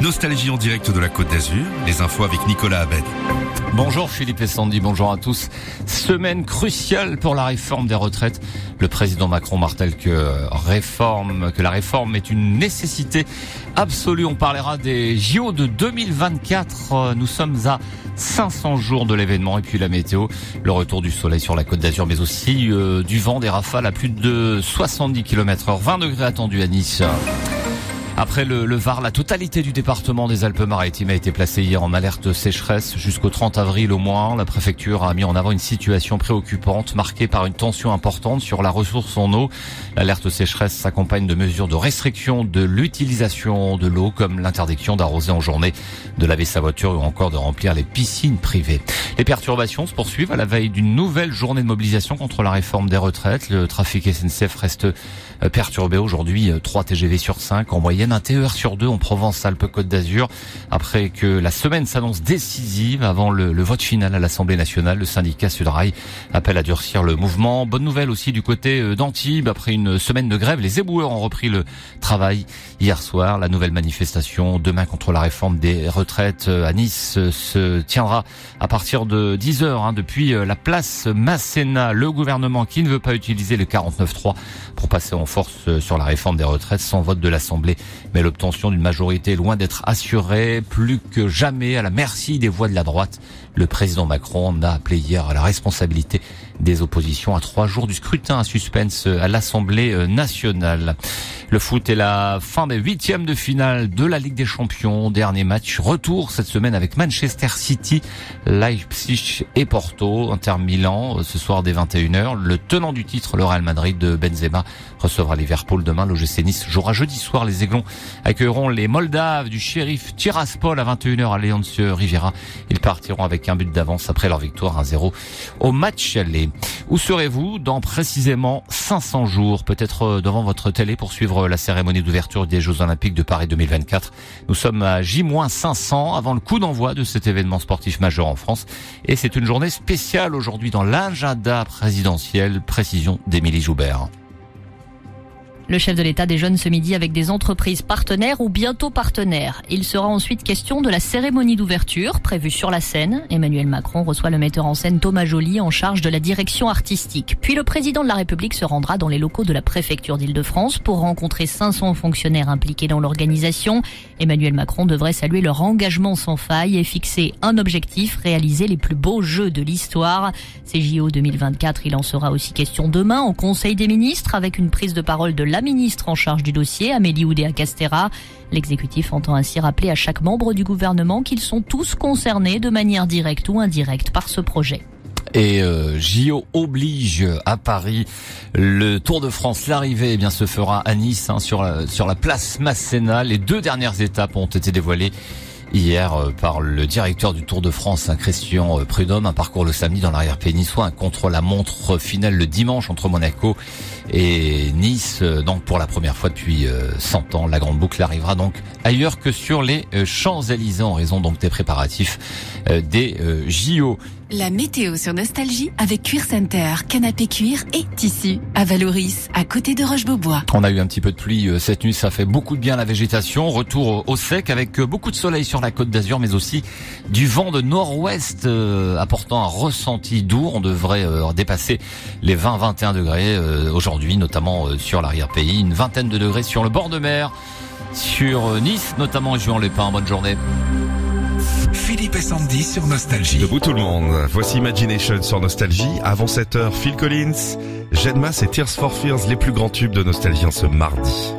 Nostalgie en direct de la Côte d'Azur, les infos avec Nicolas Abed. Bonjour Philippe et Sandy, bonjour à tous. Semaine cruciale pour la réforme des retraites. Le président Macron martèle que réforme, que la réforme est une nécessité absolue. On parlera des JO de 2024. Nous sommes à 500 jours de l'événement et puis la météo, le retour du soleil sur la côte d'Azur mais aussi euh, du vent, des rafales à plus de 70 km heure, 20 degrés attendus à Nice. Après le, le, Var, la totalité du département des Alpes-Maritimes a été placée hier en alerte sécheresse jusqu'au 30 avril au moins. La préfecture a mis en avant une situation préoccupante marquée par une tension importante sur la ressource en eau. L'alerte sécheresse s'accompagne de mesures de restriction de l'utilisation de l'eau comme l'interdiction d'arroser en journée, de laver sa voiture ou encore de remplir les piscines privées. Les perturbations se poursuivent à la veille d'une nouvelle journée de mobilisation contre la réforme des retraites. Le trafic SNCF reste perturbé aujourd'hui, 3 TGV sur 5 en moyenne un TER sur deux en Provence-Alpes-Côte d'Azur. Après que la semaine s'annonce décisive avant le, le, vote final à l'Assemblée nationale, le syndicat Sudrail appelle à durcir le mouvement. Bonne nouvelle aussi du côté euh, d'Antibes. Après une semaine de grève, les éboueurs ont repris le travail hier soir. La nouvelle manifestation demain contre la réforme des retraites euh, à Nice euh, se tiendra à partir de 10 heures hein, depuis la place Masséna. Le gouvernement qui ne veut pas utiliser le 49.3 pour passer en force sur la réforme des retraites sans vote de l'Assemblée mais l'obtention d'une majorité est loin d'être assurée, plus que jamais à la merci des voix de la droite. Le président Macron a appelé hier à la responsabilité des oppositions à trois jours du scrutin à suspense à l'Assemblée nationale. Le foot est la fin des huitièmes de finale de la Ligue des Champions. Dernier match retour cette semaine avec Manchester City, Leipzig et Porto. Inter Milan ce soir dès 21h. Le tenant du titre, le Real Madrid de Benzema, recevra Liverpool demain. L'OGC Nice jouera jeudi soir. Les Aiglons accueilleront les Moldaves du shérif Tiraspol à 21h à Léonce Riviera. Ils partiront avec un but d'avance après leur victoire 1-0 au match aller. Où serez-vous dans précisément 500 jours Peut-être devant votre télé pour suivre la cérémonie d'ouverture des Jeux Olympiques de Paris 2024. Nous sommes à J-500 avant le coup d'envoi de cet événement sportif majeur en France. Et c'est une journée spéciale aujourd'hui dans l'agenda présidentiel. Précision d'Émilie Joubert. Le chef de l'État déjeune ce midi avec des entreprises partenaires ou bientôt partenaires. Il sera ensuite question de la cérémonie d'ouverture prévue sur la scène. Emmanuel Macron reçoit le metteur en scène Thomas Joly en charge de la direction artistique. Puis le président de la République se rendra dans les locaux de la préfecture d'Île-de-France pour rencontrer 500 fonctionnaires impliqués dans l'organisation. Emmanuel Macron devrait saluer leur engagement sans faille et fixer un objectif, réaliser les plus beaux jeux de l'histoire. Ces JO 2024, il en sera aussi question demain au Conseil des ministres avec une prise de parole de la ministre en charge du dossier, Amélie Oudéa-Castera. L'exécutif entend ainsi rappeler à chaque membre du gouvernement qu'ils sont tous concernés de manière directe ou indirecte par ce projet. Et euh, JO oblige à Paris. Le Tour de France, l'arrivée, eh bien, se fera à Nice, hein, sur, la, sur la place Masséna. Les deux dernières étapes ont été dévoilées hier par le directeur du Tour de France, un Christian Prudhomme, un parcours le samedi dans l'arrière-pays un contre-la-montre final le dimanche entre Monaco et Nice. Donc pour la première fois depuis 100 ans, la grande boucle arrivera donc ailleurs que sur les Champs-Élysées en raison donc des préparatifs des JO. La météo sur Nostalgie avec Cuir Center, canapé cuir et tissu à Valoris, à côté de Roche-Beaubois. On a eu un petit peu de pluie cette nuit, ça fait beaucoup de bien à la végétation. Retour au sec avec beaucoup de soleil sur la côte d'Azur, mais aussi du vent de nord-ouest euh, apportant un ressenti doux. On devrait euh, dépasser les 20-21 degrés euh, aujourd'hui, notamment sur l'arrière-pays. Une vingtaine de degrés sur le bord de mer, sur Nice, notamment jouant les pins. Bonne journée. Philippe et Sandy sur Nostalgie. Debout tout le monde. Voici Imagination sur Nostalgie. Avant 7 h Phil Collins, Jedmas et Tears for Fears, les plus grands tubes de Nostalgie en ce mardi.